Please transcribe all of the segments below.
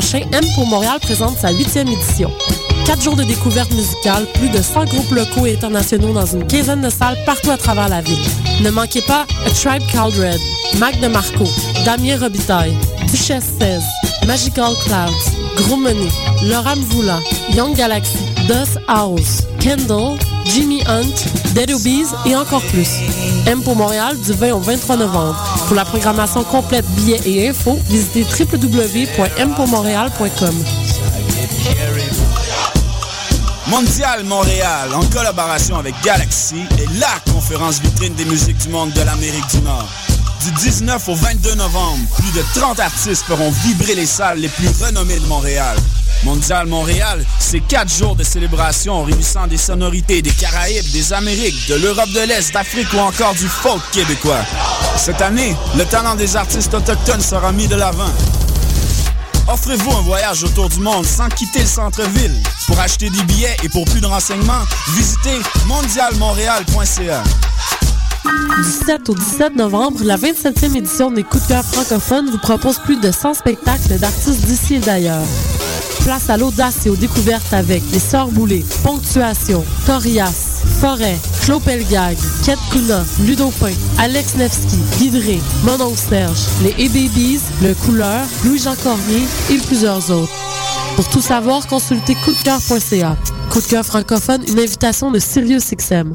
prochain, M pour Montréal présente sa huitième édition. Quatre jours de découverte musicale, plus de 100 groupes locaux et internationaux dans une quinzaine de salles partout à travers la ville. Ne manquez pas A Tribe Called Red, Mac de Marco, Damien Robitaille, Duchesse 16, Magical Clouds, Gros Money, Laura Mvoula, Young Galaxy, Dust House, Kendall, Jimmy Hunt, Dead Obies et encore plus. M pour Montréal du 20 au 23 novembre. Pour la programmation complète, billets et infos, visitez www.mpourmontréal.com. Mondial Montréal, en collaboration avec Galaxy, est la conférence vitrine des musiques du monde de l'Amérique du Nord. Du 19 au 22 novembre, plus de 30 artistes feront vibrer les salles les plus renommées de Montréal. Mondial Montréal, c'est quatre jours de célébration réunissant des sonorités des Caraïbes, des Amériques, de l'Europe de l'Est, d'Afrique ou encore du folk québécois. Cette année, le talent des artistes autochtones sera mis de l'avant. Offrez-vous un voyage autour du monde sans quitter le centre-ville. Pour acheter des billets et pour plus de renseignements, visitez mondialmontréal.ca. Du 7 au 17 novembre, la 27e édition des Coups de cœur francophones vous propose plus de 100 spectacles d'artistes d'ici et d'ailleurs. Place à l'audace et aux découvertes avec Les Sœurs Boulay, Ponctuation, Torias, Forêt, Claude Pelgag, Ket Kuna, Ludo Pain, Alex Nevsky, Guidré, Monon Serge, Les A-Babies, Le Couleur, Louis-Jean Cormier et plusieurs autres. Pour tout savoir, consultez coupdecoeur.ca. Coup de cœur francophone, une invitation de SiriusXM.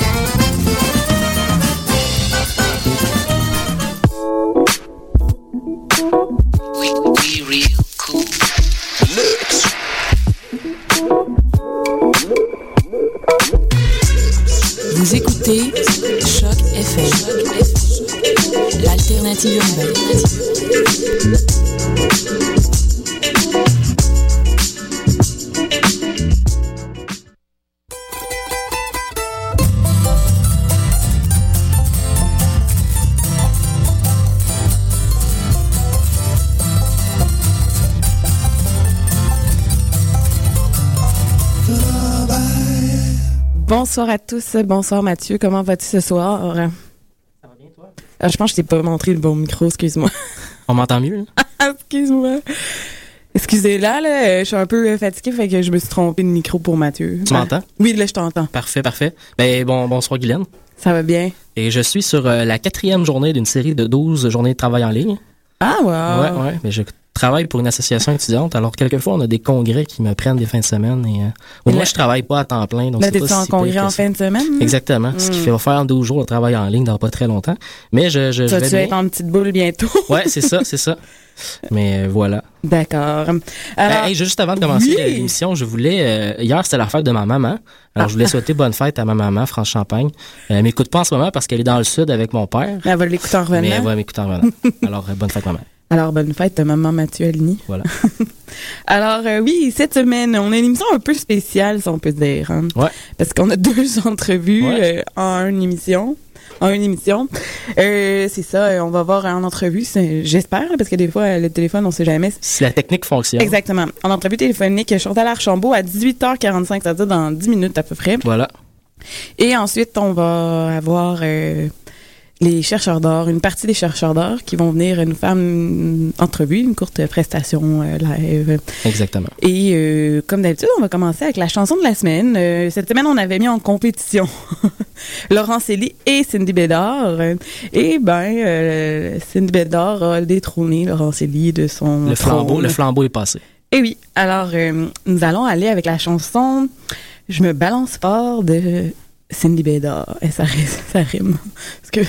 Bonsoir à tous, bonsoir Mathieu, comment vas-tu ce soir? Ah, je pense que je t'ai pas montré le bon micro, excuse-moi. On m'entend mieux? excuse-moi. Excusez là, là, je suis un peu fatiguée, fait que je me suis trompée de micro pour Mathieu. Tu m'entends? Oui, là, je t'entends. Parfait, parfait. Ben, bon, bonsoir, Guylaine. Ça va bien? Et je suis sur euh, la quatrième journée d'une série de 12 journées de travail en ligne. Ah, wow. Ouais, ouais. Mais travaille pour une association étudiante. Alors, quelquefois, on a des congrès qui me prennent des fins de semaine. Et, euh, au moins, je travaille pas à temps plein. Donc c'est pas en si congrès en ça. fin de semaine? Exactement. Ce qui Mm. fait faire 12 jours de travail en ligne dans pas très longtemps. Mais je, je, je Tu vais vas-tu bien. être en petite boule bientôt? Ouais, c'est ça, c'est ça. Mais euh, voilà. D'accord. Euh, hey, juste avant de commencer oui. l'émission, je voulais. euh, hier, c'était la fête de ma maman. Alors, je voulais souhaiter bonne fête à ma maman, France Champagne. Euh, elle m'écoute pas en ce moment parce qu'elle est dans le sud avec mon père. elle va l'écouter en revenant. Mais elle va m'écouter en revenant. Alors, euh, bonne fête, maman. Alors, bonne fête, maman Mathieu Aligny. Voilà. Alors, euh, oui, cette semaine, on a une émission un peu spéciale, si on peut dire. hein. Ouais. Parce qu'on a deux entrevues Ouais. euh, en une émission. En une émission. Euh, c'est ça, on va voir en entrevue, j'espère, parce que des fois, le téléphone, on sait jamais. Si la technique fonctionne. Exactement. En entrevue téléphonique, Chantal Archambault à 18h45, c'est-à-dire dans 10 minutes à peu près. Voilà. Et ensuite, on va avoir les chercheurs d'or, une partie des chercheurs d'or qui vont venir nous faire une entrevue, une courte prestation euh, live. Exactement. Et euh, comme d'habitude, on va commencer avec la chanson de la semaine. Euh, cette semaine, on avait mis en compétition Laurent Célie et Cindy Bédard. Et ben, euh, Cindy Bédard a détrôné Laurent Célie de son Le flambeau, trône. le flambeau est passé. Et oui, alors euh, nous allons aller avec la chanson Je me balance fort de Cindy Bédard. Et ça, ça rime. Parce que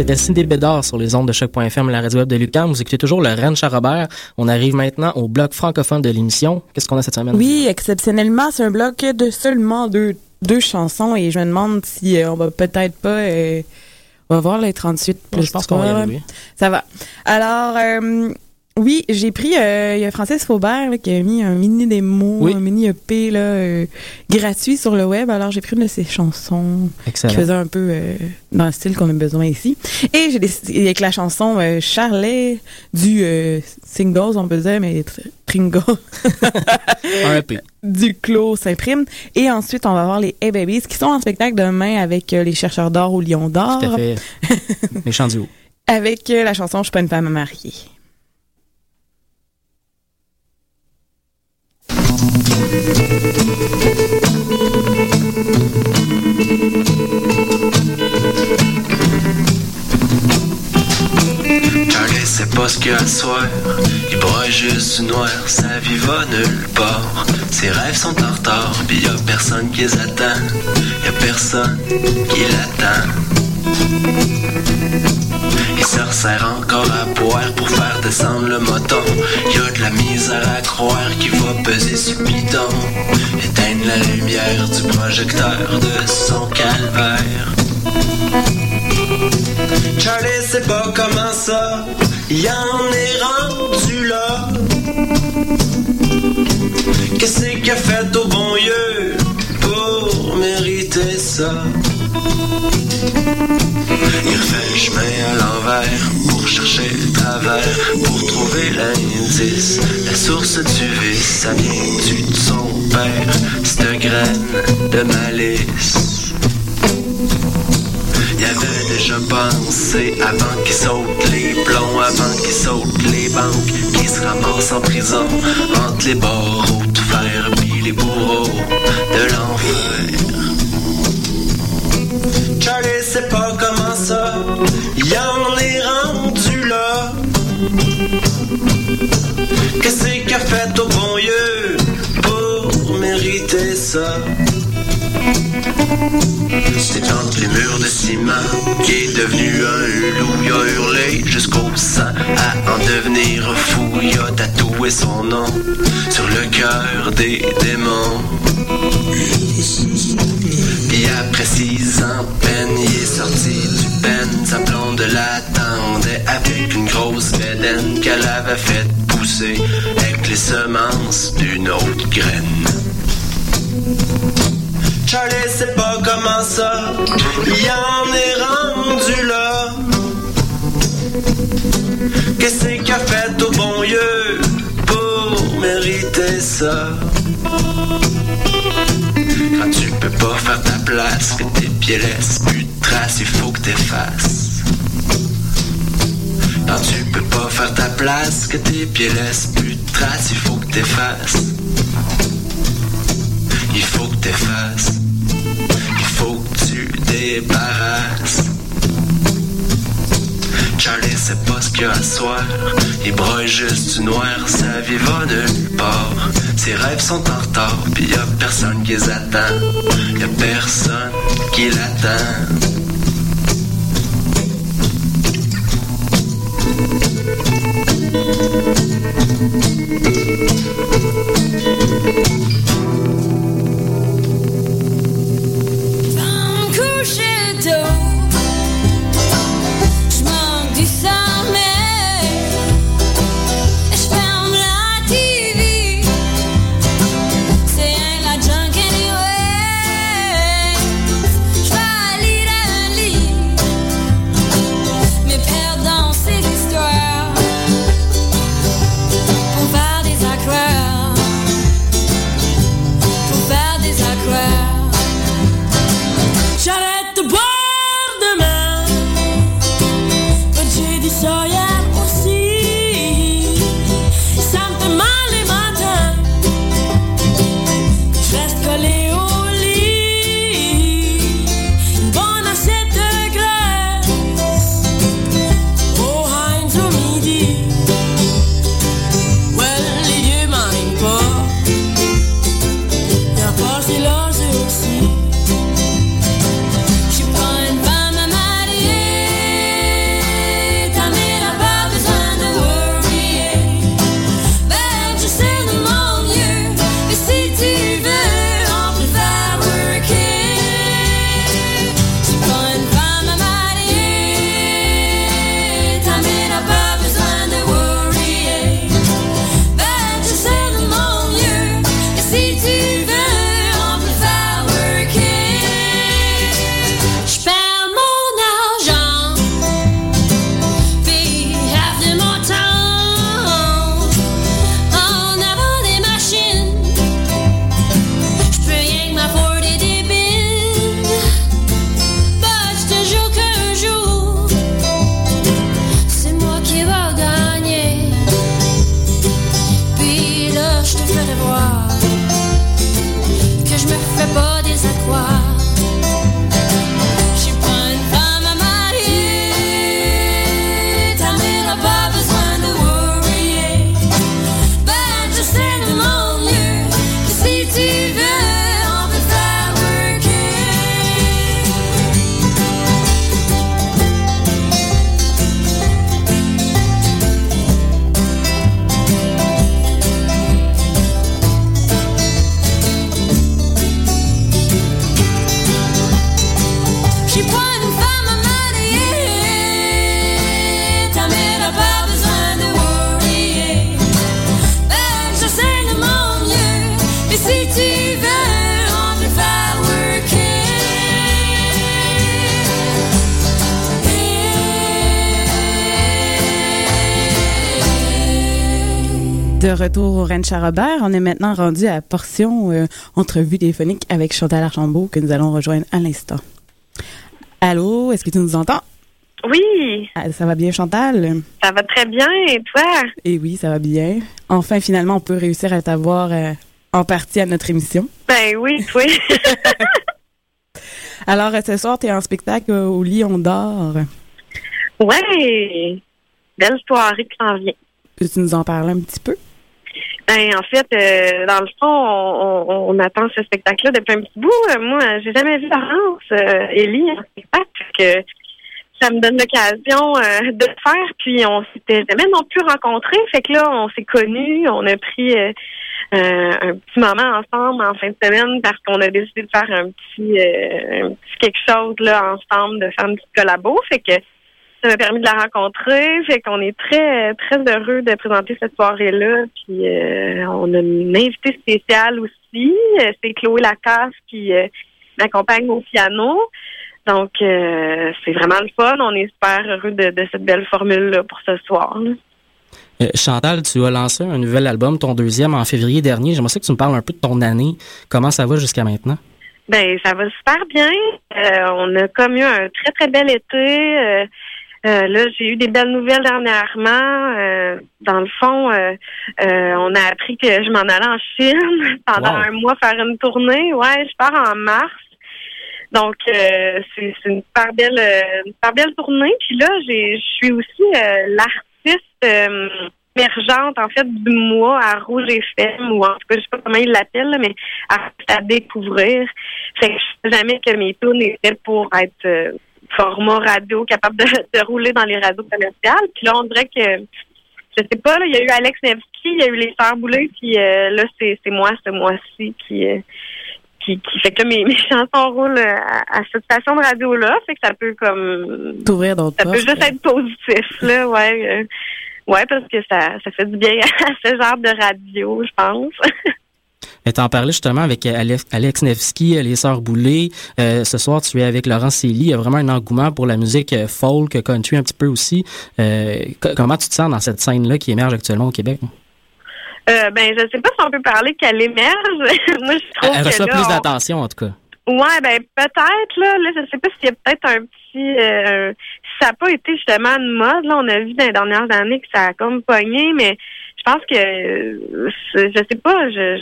C'était Cindy Bédard sur les ondes de choc.fm, la radio web de Lucam. Vous écoutez toujours le Rennes Charrobert. On arrive maintenant au bloc francophone de l'émission. Qu'est-ce qu'on a cette semaine? Oui, exceptionnellement, c'est un bloc de seulement deux, deux chansons et je me demande si euh, on va peut-être pas. euh, on va voir les 38 plus je pense qu'on va y arriver. Ça va. Alors, euh, oui, j'ai pris. euh, Il y a Francis Faubert là, qui a mis un mini démo, Oui. un mini EP là, euh, gratuit sur le web. Alors, j'ai pris une de ses chansons qui Excellent. faisait un peu euh, dans le style qu'on a besoin ici. Et j'ai décidé avec la chanson euh, Charlet du euh, Singles, on peut dire, mais tr- Tringle. Un EP. du Clos Saint-Prime. Et ensuite, on va voir les Hey Babies qui sont en spectacle demain avec les chercheurs d'or au Lion d'Or. Tout à fait. Haut. Avec la chanson Je suis pas une femme mariée. Charlie sait pas ce qu'il y a à soir. Il broie juste noir. Sa vie va nulle part. Ses rêves sont en retard. Pis y a personne qui les attend. Y a personne qui l'attend Il se resserre encore à boire pour faire descendre le moton. Y a de la misère à croire qu'il va peser sur le bidon Éteindre la lumière du projecteur de son calvaire. Charlie sait pas comment ça. Y en est rendu là. Qu'est-ce qu'il a fait au bon Dieu Pour mériter ça? Il refait le chemin à l'envers Pour chercher le travers Pour trouver l'indice. La source du vice Ça vient de son père? Cette graine de malice. Il avait déjà pensé avant qu'il saute les plombs, avant qu'il saute les banques, qu'il se ramasse en prison entre les barreaux de fer puis les bourreaux de l'enfer. Sait pas comment ça, y en est rendu là. Qu'est-ce qu'il a fait au bon Dieu pour mériter ça? C'est entre les murs de ciment qui est devenu un loup. Il a hurlé jusqu'au sang à en devenir fou. Il a tatoué son nom sur le cœur des démons. Puis après six ans peine, il est sorti du peine. Sa blonde l'attendait avec une grosse bédaine qu'elle avait fait pousser avec les semences d'une autre graine. Charlie sait pas comment ça, il en est rendu là. Qu'est-ce qu'il a fait au bon Dieu pour mériter ça? Pas faire ta place, que tes pieds laissent plus de traces, il faut que t'effaces. Quand tu peux pas faire ta place, que tes pieds laissent plus de traces, il faut que t'effaces. Il faut que t'effaces. Il faut que tu débarrasses. Charlie sait pas ce qu'il a à soir. Il broie juste du noir. Sa vie va nulle part. Ses rêves sont en retard. Pis y a personne qui les attend. Y personne qui l'attend. tôt. Retour au Ranch à Robert, on est maintenant rendu à la portion euh, entrevue téléphonique avec Chantal Archambault que nous allons rejoindre à l'instant. Allô, est-ce que tu nous entends? Oui, Ah, ça va bien, Chantal? ça va très bien. Et toi? Eh oui, ça va bien. Enfin, finalement, on peut réussir à t'avoir euh, en partie à notre émission. Ben oui, oui. Alors, euh, ce soir, tu es en spectacle euh, au Lion d'Or. ouais. Belle soirée qui s'en vient. Peux-tu nous en parler un petit peu? Ben, en fait, euh, dans le fond, on, on- on attend ce spectacle-là depuis un petit bout. Euh, Moi, j'ai jamais vu Laurence, euh, Ellie, en spectacle. que ça me donne l'occasion euh, de le faire. Puis, on s'était jamais non plus rencontrés. Fait que là, on s'est connus. On a pris euh, euh, un petit moment ensemble en fin de semaine parce qu'on a décidé de faire un petit, euh, un petit quelque chose là ensemble, de faire une petite collabo. Fait que ça m'a permis de la rencontrer. Fait qu'on est très, très heureux de présenter cette soirée-là. Puis euh, on a une invitée spéciale aussi. Euh, C'est Chloé Lacasse qui euh, m'accompagne au piano. Donc, euh, c'est vraiment le fun. On est super heureux de, de cette belle formule-là pour ce soir. là. Euh, Chantal, tu as lancé un nouvel album, ton deuxième, en février dernier. J'aimerais que tu me parles un peu de ton année. Comment ça va jusqu'à maintenant? Ben, ça va super bien. Euh, on a comme eu un très, très bel été. Euh, là, j'ai eu des belles nouvelles dernièrement. Euh, dans le fond, euh, euh, on a appris que je m'en allais en Chine pendant Wow. un mois faire une tournée. Ouais, je pars en mars. Donc, euh, c'est c'est une super belle, une super belle tournée. Puis là, j'ai, je suis aussi euh, l'artiste euh, émergente, en fait, du mois à Rouge FM, ou en tout cas, je sais pas comment ils l'appellent, mais artiste à découvrir. Fait que je sais jamais que mes tunes étaient pour être euh, format radio, capable de, de rouler dans les radios commerciales. Puis là, on dirait que je sais pas, là, il y a eu Alex Nevsky, il y a eu les Sœurs Boulay, puis euh, là, c'est c'est moi ce mois-ci qui, euh, qui, qui fait que là, mes, mes chansons roulent à, à cette station de radio-là. Fait que ça peut comme T'ouvrir d'autres ça peut juste être positif, là, ouais. euh, ouais, parce que ça, ça fait du bien à ce genre de radio, je pense. Tu en parlais justement avec euh, Alex, Nevsky, euh, les Sœurs Boulay. Euh, ce soir, tu es avec Laurent Célie. Il y a vraiment un engouement pour la musique folk, country un petit peu aussi. Euh, co- comment tu te sens dans cette scène-là qui émerge actuellement au Québec? Euh, ben, je sais pas si on peut parler qu'elle émerge. Moi, je trouve Elle que reçoit là, plus on- d'attention, en tout cas. Ouais, ben peut-être là. Là, je sais pas s'il y a peut-être un petit. euh, ça n'a pas été justement une mode. Là, on a vu dans les dernières années que ça a comme pogné, mais je pense que euh, je sais pas. Je,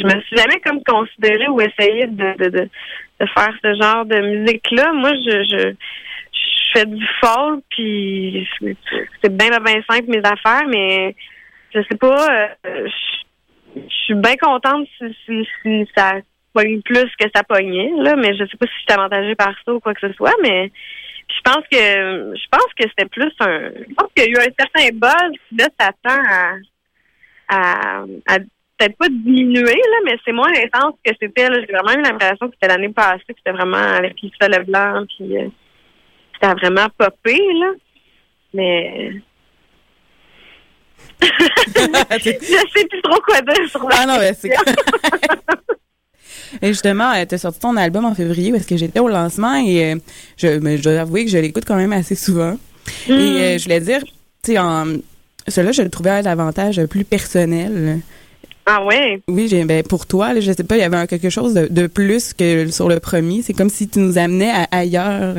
je, me suis jamais comme considérée ou essayé de, de, de, de faire ce genre de musique là. Moi, je, fais du folk puis c'est bien bien simple mes affaires, mais je sais pas. euh, je je suis bien contente si, si, si ça pogne plus que ça pognait, là, mais je sais pas si je suis avantagée par ça ou quoi que ce soit, mais je pense que je pense que c'était plus un je pense qu'il y a eu un certain buzz qui là s'attend à à, à peut-être pas diminuer, là, mais c'est moins intense que c'était. là. J'ai vraiment eu l'impression que c'était l'année passée, que c'était vraiment avec les soleil blanc, puis euh, c'était vraiment popé, là. Mais je sais plus trop quoi dire sur la Ah non, mais c'est. Et justement, tu as sorti ton album en février parce que j'étais au lancement et euh, je, mais je dois avouer que je l'écoute quand même assez souvent. Et euh, je voulais dire, tu sais, celui-là, je le trouvais davantage plus personnel. Ah ouais? Oui, j'ai, ben, pour toi, là, je sais pas, il y avait quelque chose de, de plus que sur le premier. C'est comme si tu nous amenais à ailleurs.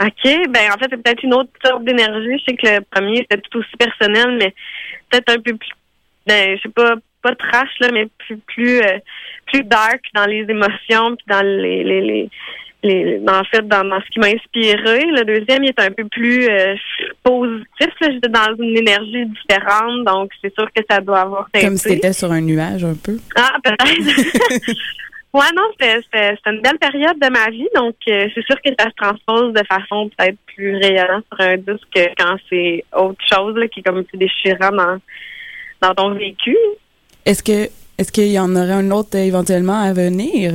OK, ben en fait, c'est peut-être une autre sorte d'énergie. Je sais que le premier, c'était tout aussi personnel, mais peut-être un peu plus, ben, je sais pas, pas trash là, mais plus plus euh, plus dark dans les émotions puis dans les les, les les, en fait, dans, dans ce qui m'a inspiré. Le deuxième, il est un peu plus euh, positif. J'étais dans une énergie différente, donc c'est sûr que ça doit avoir teinté. Comme si t'étais sur un nuage un peu. Ah, peut-être. ouais, non, c'était une belle période de ma vie, donc euh, c'est sûr que ça se transpose de façon peut-être plus rayonnante sur un disque quand c'est autre chose là, qui est comme plus déchirant dans, dans ton vécu. Est-ce que est-ce qu'il y en aurait un autre euh, éventuellement à venir?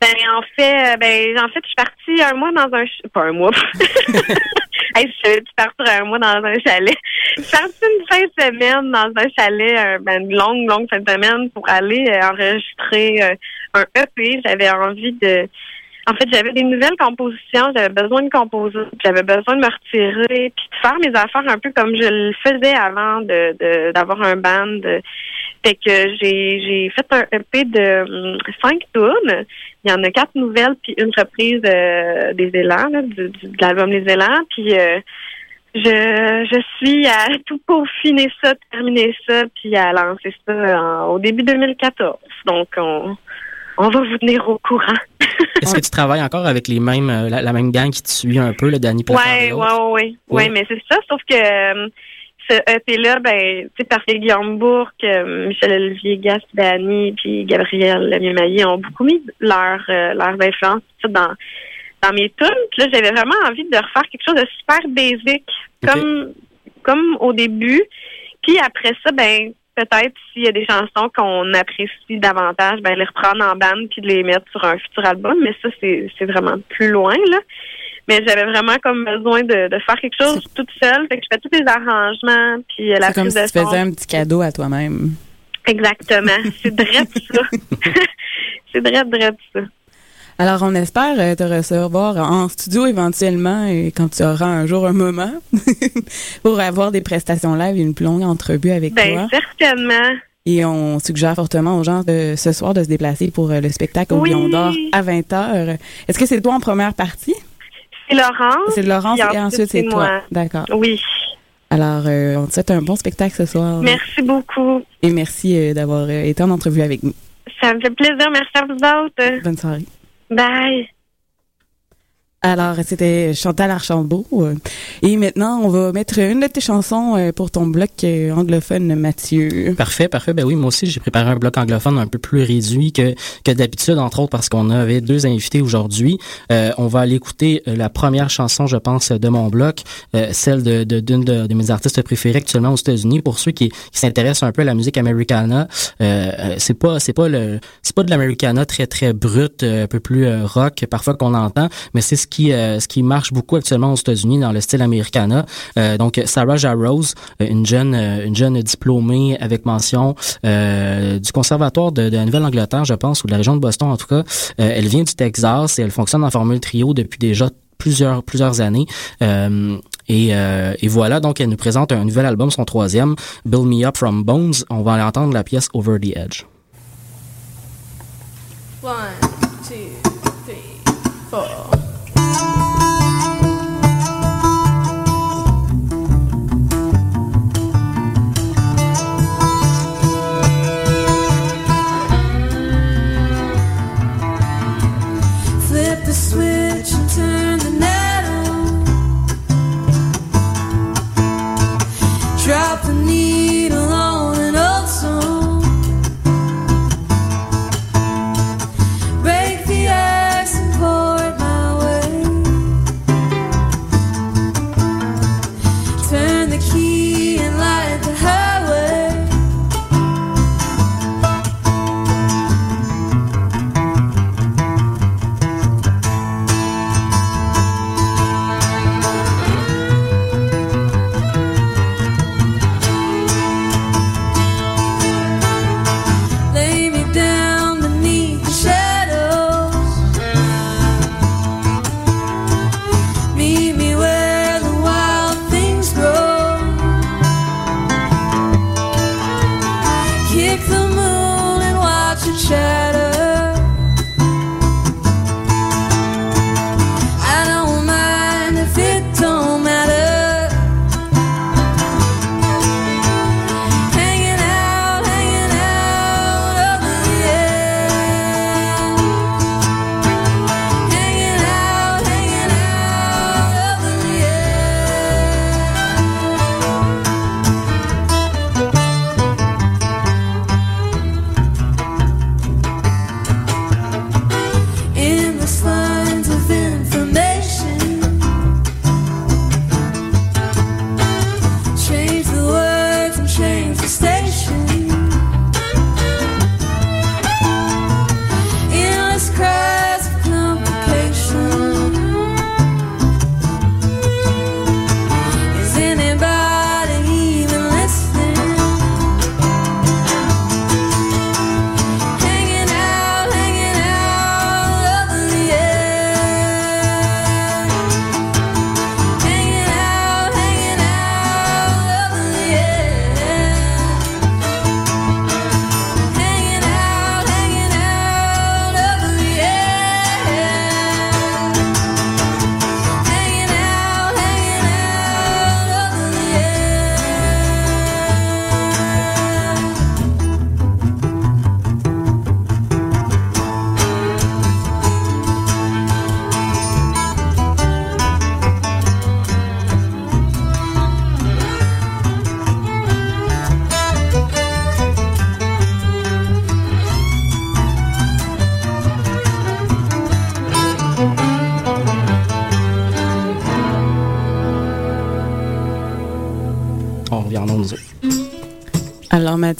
Ben en fait, euh, ben en fait, je suis partie un mois dans un pas un mois. hey, je suis un mois dans un chalet. Je suis partie une fin de semaine dans un chalet, euh, ben, une longue, longue fin de semaine pour aller enregistrer un EP. J'avais envie de en fait, j'avais des nouvelles compositions, j'avais besoin de composer, j'avais besoin de me retirer, puis de faire mes affaires un peu comme je le faisais avant de de- d'avoir un band. Fait que j'ai j'ai fait un EP de hum, cinq tunes. Il y en a quatre nouvelles puis une reprise euh, des élans, là, du, du- de l'album Les élans. Puis euh, je, je suis à tout peaufiner ça, terminer ça, puis à lancer ça en- au début 2014. Donc on on va vous tenir au courant. Est-ce que tu travailles encore avec les mêmes, euh, la, la même gang qui te suit un peu, le Danny ouais. Oui. Ouais, mais c'est ça, sauf que euh, ce EP-là, ben, tu sais, parce que Guillaume Bourque, euh, Michel Olivier Gass, Dani, puis Gabriel Lemieux-Maillé ont beaucoup mis leur, euh, leurs influences dans, dans mes tunes. Puis là, j'avais vraiment envie de refaire quelque chose de super basic, comme, comme au début. Puis après ça, ben, peut-être s'il y a des chansons qu'on apprécie davantage, ben, les reprendre en bande puis de les mettre sur un futur album. Mais ça, c'est vraiment plus loin, là. Mais j'avais vraiment comme besoin de, de faire quelque chose toute seule. Fait que je fais tous les arrangements puis euh, la C'est comme prise si de tu son. faisais un petit cadeau à toi-même. Exactement. C'est drette ça. c'est drette, drette ça. Alors, on espère euh, te recevoir en studio éventuellement et quand tu auras un jour un moment pour avoir des prestations live et une plus longue entrevue avec Ben, toi. certainement. Et on suggère fortement aux gens de ce soir de se déplacer pour euh, le spectacle au Oui. Lion d'Or à 20h. Est-ce que c'est toi en première partie? C'est Laurence. C'est Laurence et ensuite c'est toi. D'accord. Oui. Alors, euh, on te souhaite un bon spectacle ce soir. Merci beaucoup. Et merci euh, d'avoir euh, été en entrevue avec nous. Ça me fait plaisir. Merci à vous autres. Bonne soirée. Bye. Alors, c'était Chantal Archambault. euh, Et maintenant, on va mettre une de tes chansons euh, pour ton bloc euh, anglophone, Mathieu. Parfait, parfait. Ben oui, moi aussi, j'ai préparé un bloc anglophone un peu plus réduit que, que d'habitude, entre autres parce qu'on avait deux invités aujourd'hui. On va aller écouter la première chanson, je pense, de mon bloc, celle de d'une de, de mes artistes préférés actuellement aux États-Unis. Pour ceux qui, s'intéressent un peu à la musique americana, euh, c'est pas c'est pas le c'est pas de l'americana très très brut, euh, un peu plus rock parfois qu'on entend, mais c'est ce euh, ce qui marche beaucoup actuellement aux États-Unis dans le style americana. Euh, donc Sarah Jarose, euh, une jeune une jeune diplômée avec mention du conservatoire de, la Nouvelle-Angleterre, je pense, ou de la région de Boston en tout cas. Elle vient du Texas et elle fonctionne en formule trio depuis déjà plusieurs années. Et, et voilà, donc elle nous présente un nouvel album, son troisième, Build Me Up From Bones. On va aller entendre la pièce Over the Edge. One, two, three, four.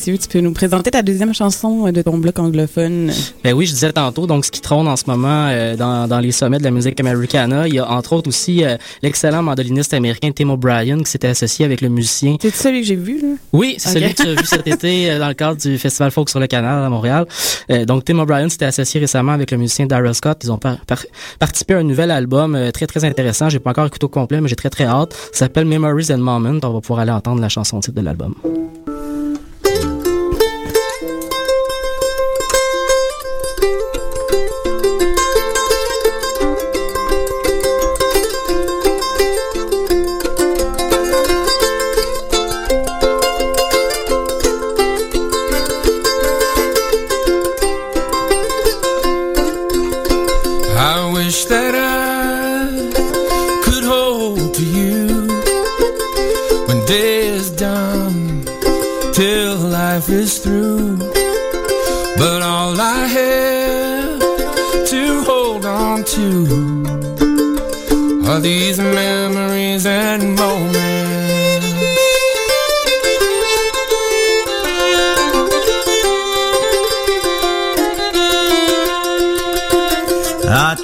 Mathieu, tu peux nous présenter ta deuxième chanson de ton bloc anglophone? Ben oui, je disais tantôt, donc ce qui trône en ce moment euh, dans, dans les sommets de la musique americana, il y a entre autres aussi euh, l'excellent mandoliniste américain Tim O'Brien qui s'était associé avec le musicien. C'est celui que j'ai vu, là? Oui, c'est celui que tu as vu cet été euh, dans le cadre du Festival Folk sur le Canal à Montréal. Euh, donc Tim O'Brien s'était associé récemment avec le musicien Daryl Scott. Ils ont par- par- participé à un nouvel album euh, très très intéressant. J'ai pas encore écouté au complet, mais j'ai très très hâte. Ça s'appelle Memories and Moments. On va pouvoir aller entendre la chanson titre de l'album.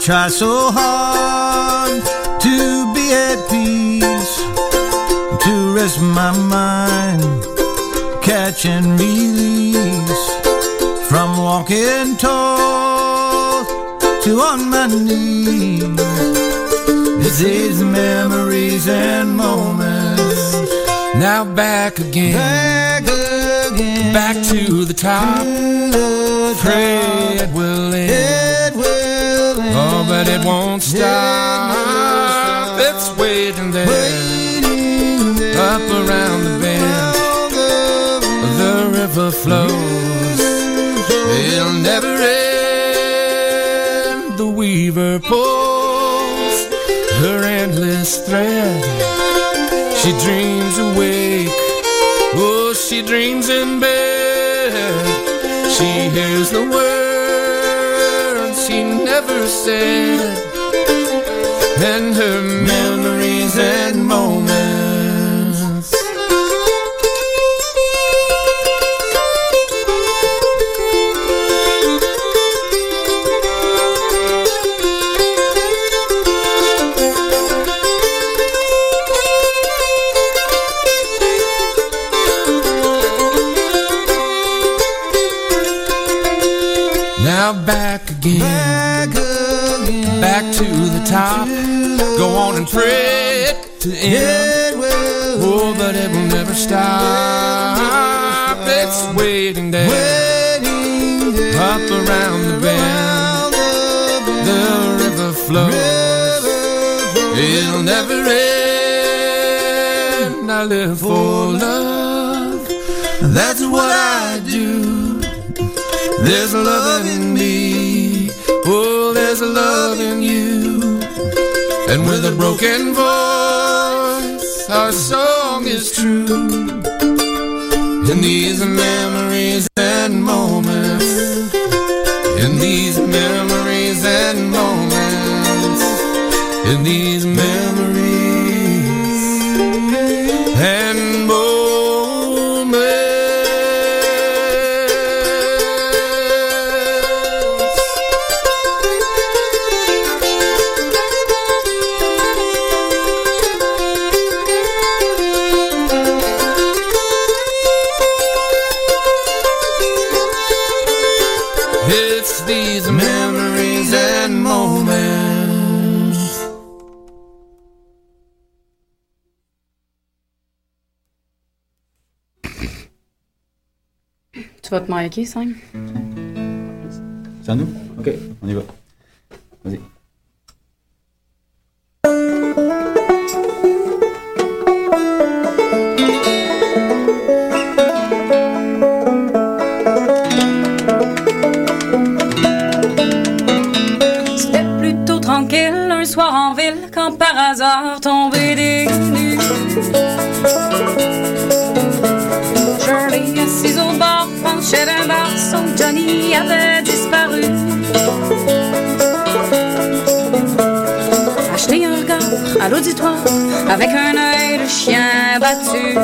Try so hard to be at peace, to rest my mind, catch and release from walking tall to on my knees. It's these memories and moments. Now back again, back again, back to the top. Pray it will end. Oh, but it won't stop. It's waiting there, up around the bend. The river flows. It'll never end. The weaver pulls her endless thread. She dreams awake. Oh, she dreams in bed. She hears the words he never said. And her memories and moments. Top. Go on and pray it to end. Oh, but it will never stop. It's waiting there, up around the bend. The river flows. It'll never end. I live for love. That's what I do. There's love in me. Oh, there's love. And with a broken voice, our song is true. In these memories and moments. In these memories and moments. In these Marquer, 5? C'est à nous? Ok, on y va. Avec un œil de chien battu.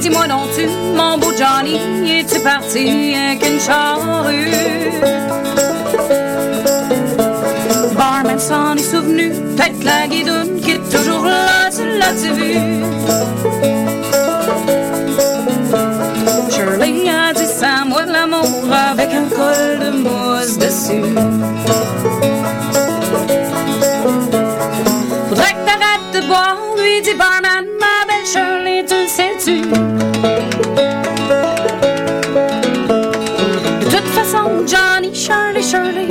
dis-moi donc tu, mon beau Johnny, es-tu parti avec une charrue? Barman s'en est souvenu, peut-être la guidoune qui est toujours là, tu l'as-tu vu? Shirley a dit ça, moi de l'amour avec un col de mousse dessus. Dit barman, ma belle Shirley, tu le sais-tu? De toute façon, Johnny, Shirley, Shirley,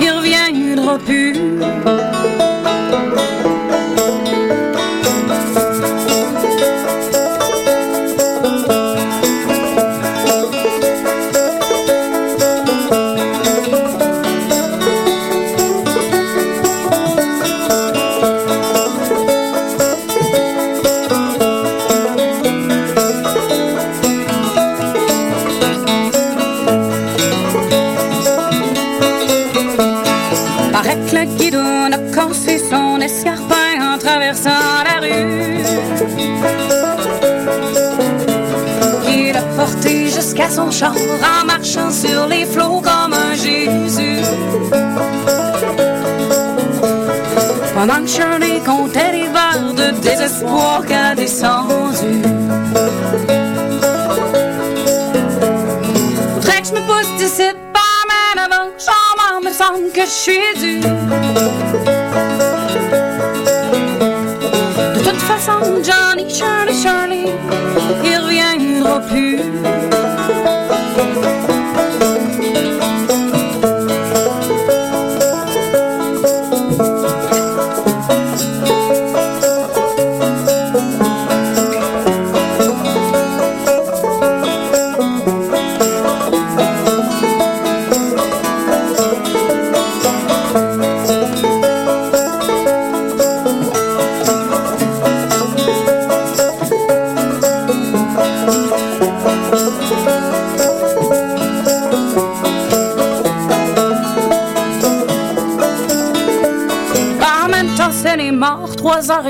il reviendra plus. Jusqu'à son char en marchant sur les flots comme un Jésus. Pendant que Shirley comptait les verres de désespoir qu'a descendu. Faudrait que je me pousse d'ici, barman, avant que j'en me semble que je suis dû. De toute façon, Johnny, Shirley, Shirley, il reviendra plus.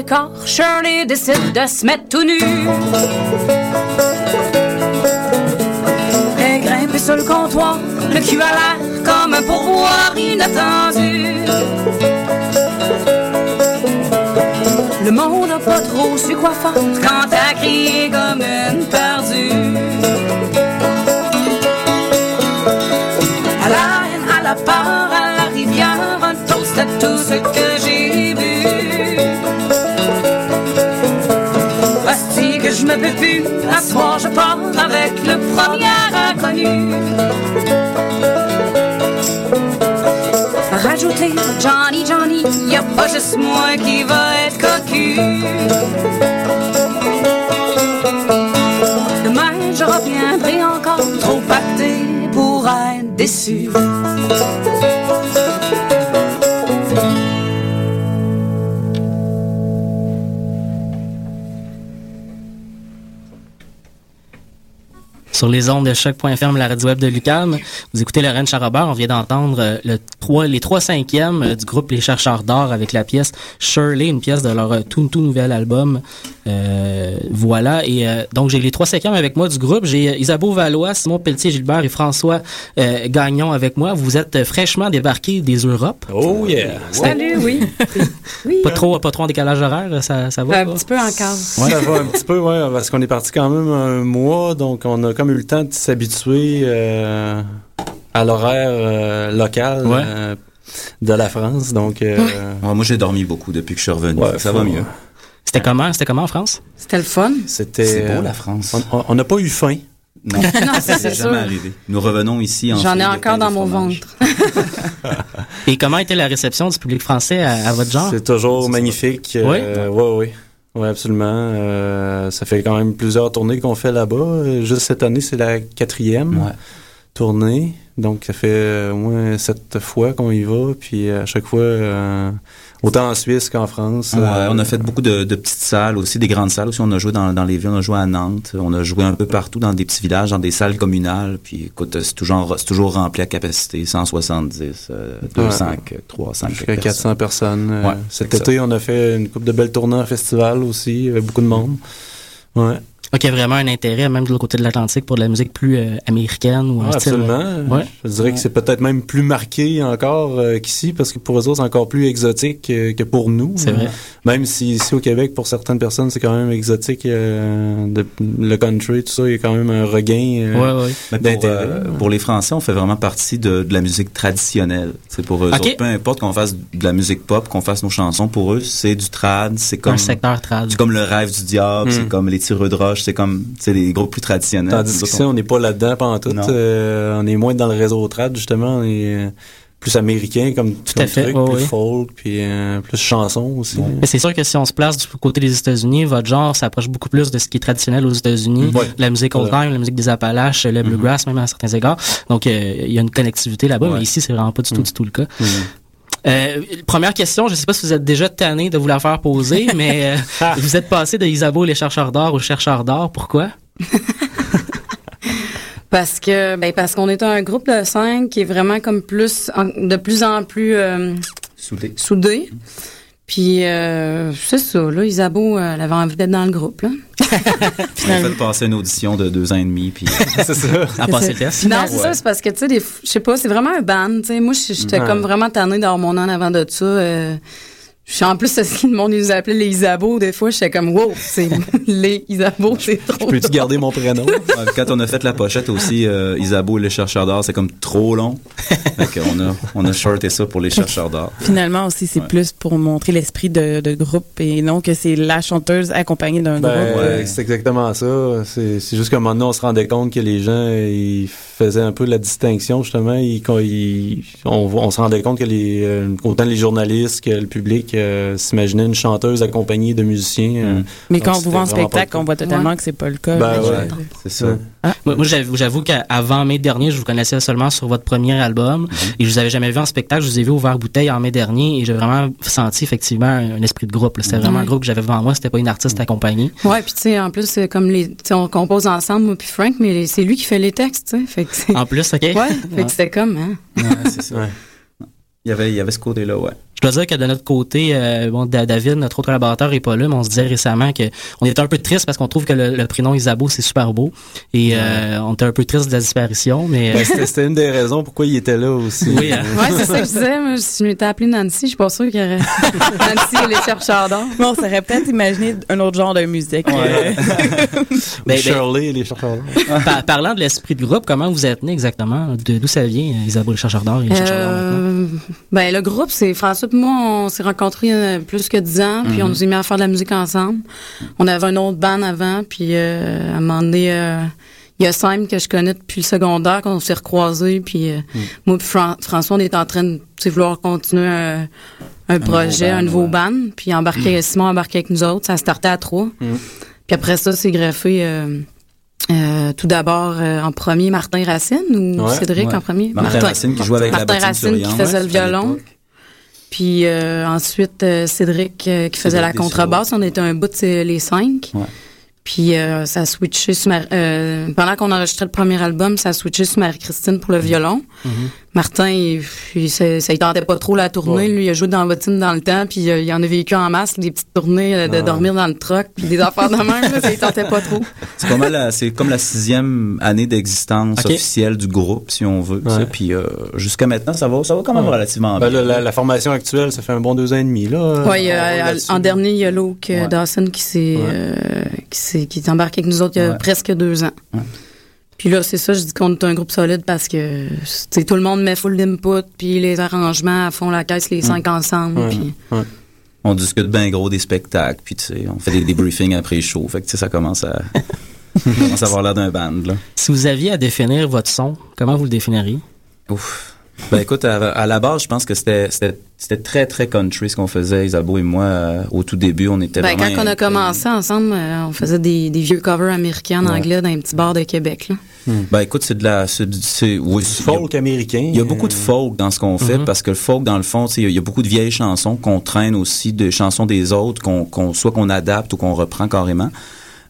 Quart. Shirley décide de se mettre tout nu. Et grimper sur le comptoir, le cul à l'air comme un pourboire inattendu. Le monde n'a pas trop su quoi faire quand t'as crié comme une perdue. À la haine, à la peur, à la rivière, un toast à tout ce que Me peux plus, à soir je pars avec le premier inconnu. Rajouter Johnny, Johnny, y a pas juste moi qui va être cocu. Demain je reviendrai encore trop pacté pour être déçu. Sur les ondes de choc.fm, la radio web de Lucam, vous écoutez Lorraine Charrobert. On vient d'entendre euh, le 3, les trois cinquièmes euh, du groupe Les Chercheurs d'Or avec la pièce Shirley, une pièce de leur euh, tout, tout nouvel album. Voilà. Et euh, donc, j'ai les trois cinquièmes avec moi du groupe. J'ai euh, Isabeau Valois, Simon Pelletier-Gilbert et François euh, Gagnon avec moi. Vous êtes euh, fraîchement débarqués des Europes. Oh yeah! Salut, oui. Pas trop, pas trop en décalage horaire, ça, ça va? Un pas? petit peu encore. Ça va un petit peu, ouais, parce qu'on est parti quand même un mois, donc on a comme eu le temps de s'habituer euh, à l'horaire euh, local Ouais. euh, de la France. Donc, euh, Ouais, moi, j'ai dormi beaucoup depuis que je suis revenu. Ouais, ça faut- va mieux. C'était comment? C'était comment en France? C'était le fun. c'était. C'est beau, euh, la France. on- n'a pas eu faim. Non, ça, c'est jamais sûr. arrivé. Nous revenons ici en J'en ai encore dans mon ventre. Et comment était la réception du public français à, à votre genre? C'est toujours magnifique. Euh, ouais, ouais. Ouais, absolument. Euh, ça fait quand même plusieurs tournées qu'on fait là-bas. Juste cette année, c'est la quatrième Ouais. tournée. Donc, ça fait au moins sept fois qu'on y va. Puis à chaque fois, euh, autant en Suisse qu'en France. Ouais, euh, on a fait beaucoup de, de petites salles aussi, des grandes salles aussi. On a joué dans, dans les villes, on a joué à Nantes, on a joué un peu partout dans des petits villages, dans des salles communales. Puis écoute, c'est toujours, toujours rempli à capacité, 170, euh, 200, Ouais. 300. Jusqu'à 400 personnes. Euh, Ouais, cet c'est été, on a fait une coupe de belles tournées en festival aussi, avec beaucoup de monde. Ouais. Donc, il y a vraiment un intérêt, même de l'autre côté de l'Atlantique, pour de la musique plus euh, américaine ou un Ouais, style, absolument. euh, Ouais. Je dirais que c'est peut-être même plus marqué encore euh, qu'ici, parce que pour eux autres, c'est encore plus exotique euh, que pour nous. C'est vrai. Même si ici au Québec, pour certaines personnes, c'est quand même exotique. euh, de- le country, tout ça, il y a quand même un regain euh, Mais pour, d'intérêt. euh, pour les Français, on fait vraiment partie de, de la musique traditionnelle. C'est pour eux Ok. autres, peu importe qu'on fasse de la musique pop, qu'on fasse nos chansons, pour eux, c'est du trad, c'est comme Un secteur trad. c'est comme le rêve du diable, c'est comme les tireux de roche, c'est comme c'est les groupes plus traditionnels. Tandis que ça, on n'est pas là-dedans pendant tout. Euh, on est moins dans le réseau trad, justement. On est euh, plus américain comme, tout à fait, truc, plus folk, puis euh, plus chanson aussi. Mais c'est sûr que si on se place du côté des États-Unis, votre genre s'approche beaucoup plus de ce qui est traditionnel aux États-Unis, Ouais. la musique old time, la musique des Appalaches, le bluegrass même à certains égards. Donc euh, il y a une connectivité là-bas, mais ici c'est vraiment pas du tout du tout le cas. Euh, première question, je sais pas si vous êtes déjà tanné de vous la faire poser, mais euh, vous êtes passé de Isabeau les chercheurs d'or aux chercheurs d'or. Pourquoi? Parce que ben parce qu'on est un groupe de cinq qui est vraiment comme plus en- de plus en plus euh, Soudé. soudé. Puis euh, c'est ça, là, Isabeau, euh, elle avait envie d'être dans le groupe, là. On a fait passer une audition de deux ans et demi, puis c'est ça. À passer le test. Non, c'est ça, c'est parce que, tu sais, je sais pas, c'est vraiment un band, tu sais. Moi, j'étais Ouais. comme vraiment tannée d'avoir mon an avant de ça. euh, suis en plus, le monde nous appelait les Isabeaux. Des fois, j'étais comme, wow, c'est les Isabeaux, c'est trop. Peux-tu garder mon prénom? Ouais, quand on a fait la pochette aussi, euh, Isabeau et les chercheurs d'or, c'est comme trop long. Fait on a, on a shorté ça pour les chercheurs d'or. Finalement aussi, c'est plus pour montrer l'esprit de, de groupe et non que c'est la chanteuse accompagnée d'un Ben, groupe. euh, c'est exactement ça. C'est c'est juste qu'à un moment donné, on se rendait compte que les gens, ils faisaient un peu la distinction, justement. Ils, quand ils- on, on se rendait compte que les, euh, autant les journalistes que le public s'imaginaient une chanteuse accompagnée de musiciens. euh, Mais donc quand on vous voit en spectacle, le on voit totalement que c'est pas le cas. Ben c'est ça. Moi, moi, j'avoue, j'avoue qu'avant mai dernier, je vous connaissais seulement sur votre premier album et je vous avais jamais vu en spectacle. Je vous ai vu au Vert Bouteille en mai dernier et j'ai vraiment senti effectivement un, un esprit de groupe. C'était vraiment un groupe que j'avais devant moi. C'était pas une artiste accompagnée. Ouais, puis tu sais, en plus, c'est comme les, on compose ensemble, moi puis Frank, mais c'est lui qui fait les textes, tu sais. Fait. En plus, ok. Ouais, fait que c'était comme, hein. Ouais, c'est ça. Il y avait, il y avait ce côté-là, ouais. Je dois dire que de notre côté, euh, bon, Da- David, notre autre collaborateur, est pas là, mais on se disait récemment que on était un peu triste parce qu'on trouve que le, le prénom Isabeau, c'est super beau. Et euh, on était un peu triste de la disparition, mais... euh, Ben, c'était- une des raisons pourquoi il était là aussi. Oui, hein. Ouais, c'est ça que je disais. Moi, si je m'étais appelée Nancy, je suis pas sûre qu'il y aurait Nancy et les chercheurs d'or. Mais on s'aurait peut-être imaginé un autre genre de musique. euh, Ben, ben, Shirley et les chercheurs d'or. par- parlant de l'esprit de groupe, comment vous êtes né exactement? De- D'où ça vient, euh, Isabeau, le chercheur d'or et les chercheurs d'or maintenant? Ben, le groupe, c'est François et moi, on s'est rencontrés euh, plus que dix ans, puis Mhm. on nous est mis à faire de la musique ensemble. On avait un autre band avant, puis euh, à un moment donné, euh, il y a Simon que je connais depuis le secondaire, qu'on s'est recroisés, puis euh, Mhm. moi puis Fran- François, on est en train de vouloir continuer un, un projet, un nouveau ouais. band, puis embarquer, Simon embarqué avec nous autres, ça startait à trois. Puis après ça, c'est greffé... euh, euh, tout d'abord, euh, en premier, Martin Racine ou Ouais, Cédric ouais. en premier? Martin Racine qui jouait avec la Martin Racine qui faisait le ouais, violon. Puis euh, ensuite, euh, Cédric euh, qui faisait la contrebasse. On était un bout de les cinq. Ouais. Puis euh, ça a switché sur euh, pendant qu'on enregistrait le premier album, ça a switché sur Marie-Christine pour le violon. Martin, il, il- ça, ça, il tentait pas trop la tournée. Lui, il a joué dans Bottine dans le temps, puis euh, il en a vécu en masse, des petites tournées euh, de Ah. dormir dans le truck, puis des affaires de même. Là, ça, il tentait pas trop. C'est pas mal c'est comme la sixième année d'existence officielle du groupe, si on veut. Ouais. Puis euh, jusqu'à maintenant, ça va, ça va quand même Ouais. relativement Ben, bien. là, la, la formation actuelle, ça fait un bon deux ans et demi. Là, Ouais, a- en dernier, il y a Luke Ouais. Dawson qui s'est Ouais. euh, qui s'est qui est embarqué avec nous autres il y a Ouais. presque deux ans. Puis là, c'est ça, je dis qu'on est un groupe solide parce que c'est tout le monde met full d'input, puis les arrangements font la caisse les cinq ensemble. Ouais. Puis Ouais. On discute bien gros des spectacles, puis tu sais, on fait des débriefings après les shows. Fait que tu sais, ça commence à, ça commence à avoir l'air d'un band, là. Si vous aviez à définir votre son, comment vous le définiriez? Ouf. Ben écoute, à, à la base, je pense que c'était c'était c'était très très country ce qu'on faisait, Isabeau et moi euh, au tout début, on était ben, vraiment quand on a commencé ensemble, euh, on faisait des, des vieux covers américains en Ouais. anglais dans un petit bar de Québec. Là. Ben écoute, c'est de la c'est oui, folk américain. Il y a beaucoup de folk dans ce qu'on fait parce que le folk dans le fond, il y y a beaucoup de vieilles chansons qu'on traîne aussi des chansons des autres qu'on qu'on soit qu'on adapte ou qu'on reprend carrément.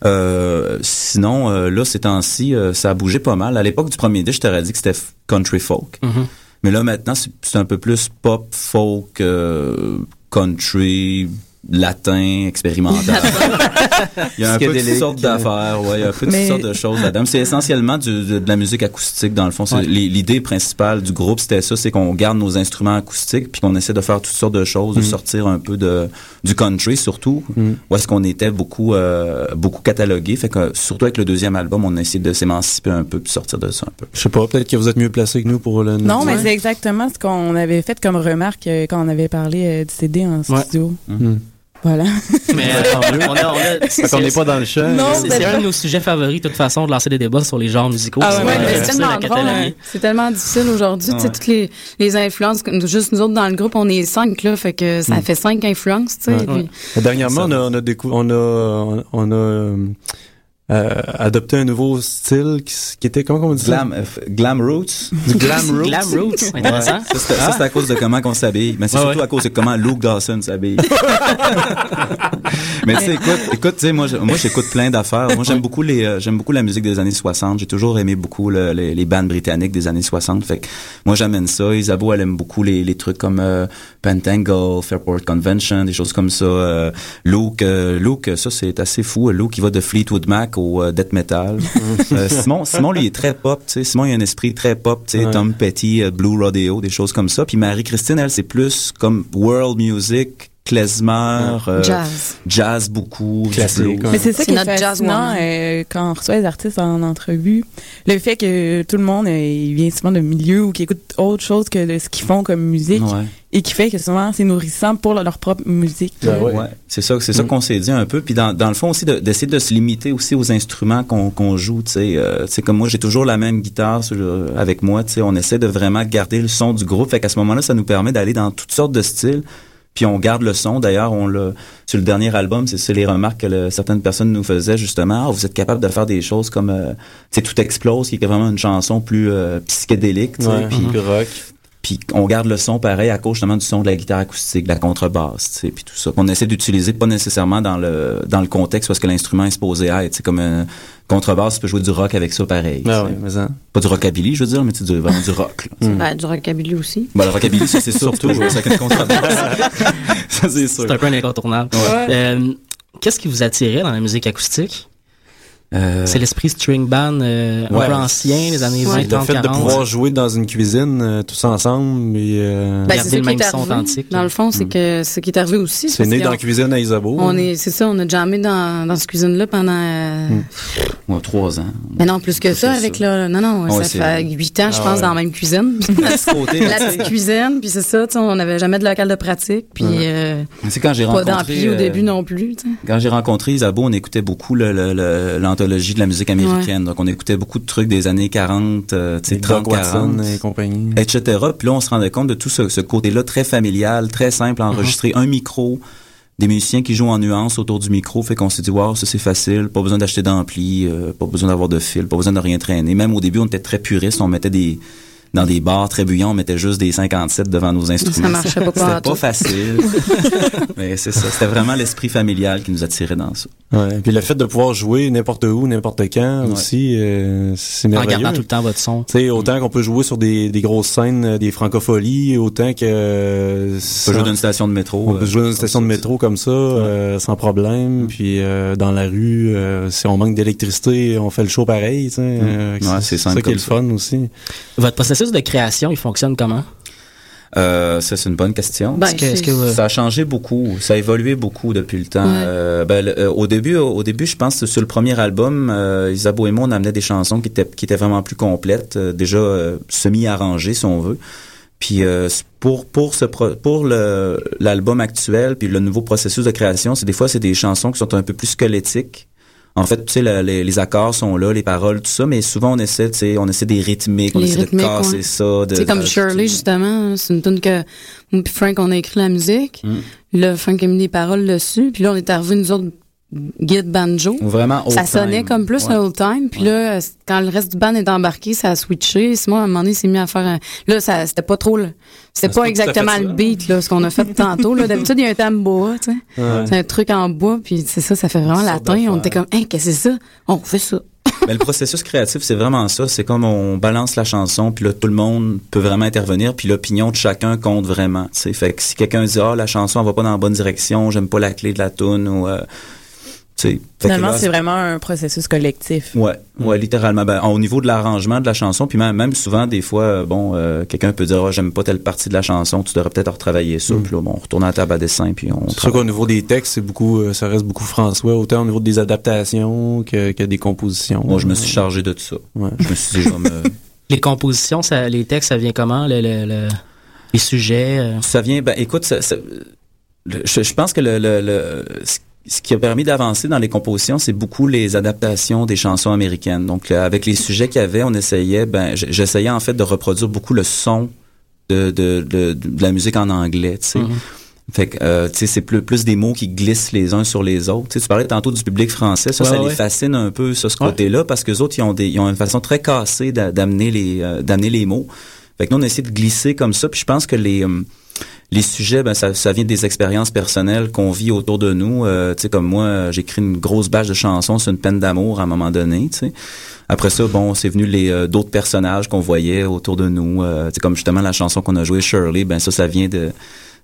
Euh, sinon, euh, là, ces temps-ci, euh, ça a bougé pas mal. À l'époque du premier disque, je t'aurais dit que c'était country folk. Mhm. Mais là, maintenant, c'est un peu plus pop, folk, euh, country, latin, expérimental. il y a un peu toutes sortes d'affaires, ouais, il y a un peu toutes Mais- sortes de choses là-dedans. C'est essentiellement du- de, de la musique acoustique, dans le fond. Ouais. L'idée principale du groupe, c'était ça, c'est qu'on garde nos instruments acoustiques, puis qu'on essaie de faire toutes sortes de choses, de Mm. sortir un peu de du country, surtout, Mm. où est-ce qu'on était beaucoup euh, beaucoup catalogué. Fait que, surtout avec le deuxième album, on a essayé de s'émanciper un peu, puis sortir de ça un peu. Je sais pas, peut-être que vous êtes mieux placé que nous pour le nous Non, mais c'est exactement ce qu'on avait fait comme remarque euh, quand on avait parlé euh, du CD en Ouais. studio. Hmm. Voilà. Mais euh, on n'est pas dans le champ. Non, c'est un de nos sujets favoris, de toute façon, de lancer des débats sur les genres musicaux. Ah ouais, C'est tellement drôle, hein. C'est tellement difficile aujourd'hui. Tu sais, Ouais. toutes les, les influences, juste nous autres dans le groupe, on est cinq, là, fait que ça Mm. fait cinq influences, tu sais. Dernièrement, on a, on a, décou- on a, on a euh, adopté un nouveau style qui, qui était, comment on dit? Glam, euh, glam roots. Du glam roots. Glam Roots, intéressant. Ça, c'est à cause de comment qu'on s'habille. Mais c'est Ouais, surtout ouais. à cause de comment Luke Dawson s'habille. Mais tu sais, écoute, écoute, tu sais, moi, moi, j'écoute plein d'affaires. Moi, j'aime beaucoup les, euh, j'aime beaucoup la musique des années 60. J'ai toujours aimé beaucoup le- les, les bandes britanniques des années 60. Fait que moi, j'amène ça. Isabeau, elle aime beaucoup les, les trucs comme euh, Pentangle, Fairport Convention, des choses comme ça. Euh, Luke, euh, Luke, ça, c'est assez fou. Luke, il va de Fleetwood Mac au euh, death metal. Euh, Simon, Simon, lui, est très pop. Tu sais, Simon, il a un esprit très pop. Tu sais, Ouais. Tom Petty, Blue Rodeo, des choses comme ça. Puis Marie-Christine, elle, c'est plus comme world music, klezmer, euh, Jazz. jazz beaucoup, Classique. Mais c'est ça qui est notre jazz fascinant woman. euh, quand on reçoit les artistes en entrevue. Le fait que tout le monde euh, il vient souvent de milieu ou qui écoute autre chose que de ce qu'ils font comme musique Ouais. et qui fait que souvent c'est nourrissant pour leur propre musique. Ah ouais. Ouais, c'est ça, c'est ça Mm. qu'on s'est dit un peu. Puis dans, dans le fond aussi de- d'essayer de, se limiter aussi aux instruments qu'on qu'on joue. Tu sais, euh, tu sais, comme moi j'ai toujours la même guitare sur le- avec moi. Tu sais, on essaie de vraiment garder le son du groupe. Fait qu'à ce moment-là, ça nous permet d'aller dans toutes sortes de styles. Puis on garde le son. D'ailleurs, on l'a sur le dernier album, c'est c'est les remarques que le- certaines personnes nous faisaient justement. Ah, vous êtes capable de faire des choses comme, euh, tu sais, tout explose, qui est vraiment une chanson plus euh, psychédélique. tu sais. Ouais, Puis puis rock. Puis on garde le son pareil à cause justement du son de la guitare acoustique, de la contrebasse, tu sais, puis tout ça. Qu'on essaie d'utiliser pas nécessairement dans le dans le contexte parce que l'instrument est supposé être. C'est comme un contrebasse, tu peux jouer du rock avec ça pareil. Ah ouais, mais ça. Pas du rockabilly, je veux dire, mais c'est du, vraiment du rock. Là. Mm. Ben, du rockabilly aussi. Bon, le rockabilly, ça c'est surtout ça avec une contrebasse. ça c'est sûr. C'est un peu un incontournable. Euh, Qu'est-ce qui vous attirait dans la musique acoustique? Euh, C'est l'esprit string band euh, un peu ancien, les années Ouais. 20, Le 30, fait de 40. pouvoir jouer dans une cuisine euh, tous ensemble et euh, Ben, Garder le même son authentique. Dans le fond, c'est Mm. que ce qui est arrivé aussi. c'est né dans la cuisine à Isabeau. On est, c'est ça, on a jamais dans, dans cette cuisine-là pendant, euh, Mm. ouais, trois ans. mais non, plus que ça, avec ça. le, non, non, Ouais, ça fait huit ans, je Ah pense, ouais. dans la même cuisine. côté, la petite cuisine, puis c'est ça, on n'avait jamais de local de pratique, puis C'est quand j'ai pas rencontré d'ampli au début non plus. Quand j'ai rencontré Isabeau, on écoutait beaucoup le- de la musique américaine. Donc, on écoutait beaucoup de trucs des années 40, euh, tu sais, Avec Doc 30, 40, Watson et compagnie. etc. Puis là, on se rendait compte de tout ce, ce côté-là très familial, très simple à enregistrer. Un micro, des musiciens qui jouent en nuances autour du micro. Fait qu'on s'est dit, wow, ça c'est facile. Pas besoin d'acheter d'ampli, euh, pas besoin d'avoir de fil, pas besoin de rien traîner. Même au début, on était très puristes. On mettait des dans des bars très bruyants, on mettait juste des 57 devant nos instruments. marchait pas C'était pas facile. Mais c'est ça. C'était vraiment l'esprit familial qui nous attirait dans ça. Ouais. Puis le fait de pouvoir jouer n'importe où, n'importe quand Ouais. aussi, euh, c'est En merveilleux. gardant tout le temps votre son. Tu sais, autant qu'on peut jouer sur des, des grosses scènes, euh, des francopholies, autant que... euh, On peut jouer dans une station de métro. on peut euh, jouer dans une station de métro comme ça, euh, sans problème. Puis euh, dans la rue, euh, si on manque d'électricité, on fait le show pareil. tu sais. Euh, Ouais, c'est ça qui est le ça. fun aussi. Votre processus de création, il fonctionne comment? Euh, ça, c'est une bonne question. Ben, que, est-ce que vous- Ça a changé beaucoup, ça a évolué beaucoup depuis le temps. Ouais. Euh, ben, le- euh, au début, au début, je pense que sur le premier album, euh, Isabeau et moi, on amenait des chansons qui étaient qui étaient vraiment plus complètes, euh, déjà euh, semi-arrangées si on veut. Puis euh, pour pour ce pro- pour le l'album actuel, puis le nouveau processus de création, c'est des fois c'est des chansons qui sont un peu plus squelettiques. En fait, tu sais, le- les, les accords sont là, les paroles, tout ça, mais souvent on essaie, tu sais, on essaie des rythmiques, on Les essaie rythmiques, de casser ouais. ça. de- C'est comme Shirley, justement. hein, C'est une tune que Frank, on a écrit la musique. Mm. Là, Frank a mis des paroles dessus. Puis là, on est arrivé, nous autres, guide banjo. Vraiment Ça old sonnait time. comme plus Ouais. un old time. Puis là, quand le reste du band est embarqué, ça a switché. Simon, à un moment donné, s'est mis à faire un... Là, ça, c'était pas trop... le- C'était c'est pas exactement ça. le beat, là, ce qu'on a fait tantôt. Là. D'habitude, il y a un tambour, tu sais. Ouais. C'est un truc en bois, puis c'est ça, ça fait vraiment latin. On était comme, hein, qu'est-ce que c'est ça? On fait ça. Mais le processus créatif, c'est vraiment ça. C'est comme on balance la chanson, puis là, tout le monde peut vraiment intervenir, puis l'opinion de chacun compte vraiment. tu sais. Fait que si quelqu'un dit, ah, la chanson, elle va pas dans la bonne direction, j'aime pas la clé de la tune, ou... euh, Finalement, c'est vraiment un processus collectif. Ouais, ouais, littéralement. Ben, au niveau de l'arrangement de la chanson, puis même, même souvent, des fois, euh, bon, euh, quelqu'un peut dire, Ah, j'aime pas telle partie de la chanson, tu devrais peut-être retravailler ça. Mm. Puis là, bon, on retourne à la table à dessin, puis on C'est sûr qu'au niveau des textes, c'est beaucoup, euh, ça reste beaucoup François, autant au niveau des adaptations que, que des compositions. Moi, je me suis chargé de tout ça. Je me suis dit, je vais me- Les compositions, ça, les textes, ça vient comment? Le, le- le- les sujets? euh? Ça vient, ben, écoute, ça- ça- le- je, je pense que le, le- le- ce- qui a permis d'avancer dans les compositions, c'est beaucoup les adaptations des chansons américaines. Donc, euh, avec les sujets qu'il y avait, on essayait, ben, j'essayais en fait de reproduire beaucoup le son de, de, de, de la musique en anglais, tu sais. Mhm. Fait que, euh, tu sais, c'est plus, plus des mots qui glissent les uns sur les autres. Tu parlais tantôt du public français. Ça, Ouais, ça ouais. les fascine un peu, ça, ce côté-là, parce que les autres, ils ont, des, ils ont une façon très cassée d'a- d'amener les, euh, d'amener les mots. Fait que nous, on a essayé de glisser comme ça. Puis je pense que les, euh, les sujets, ben, ça, ça vient des expériences personnelles qu'on vit autour de nous. Euh, tu sais, comme moi, écrit une grosse bâche de chansons sur une peine d'amour à un moment donné, tu sais. Après ça, bon, c'est venu les euh, d'autres personnages qu'on voyait autour de nous. Euh, tu sais, comme justement la chanson qu'on a jouée, Shirley, ben ça, ça vient de...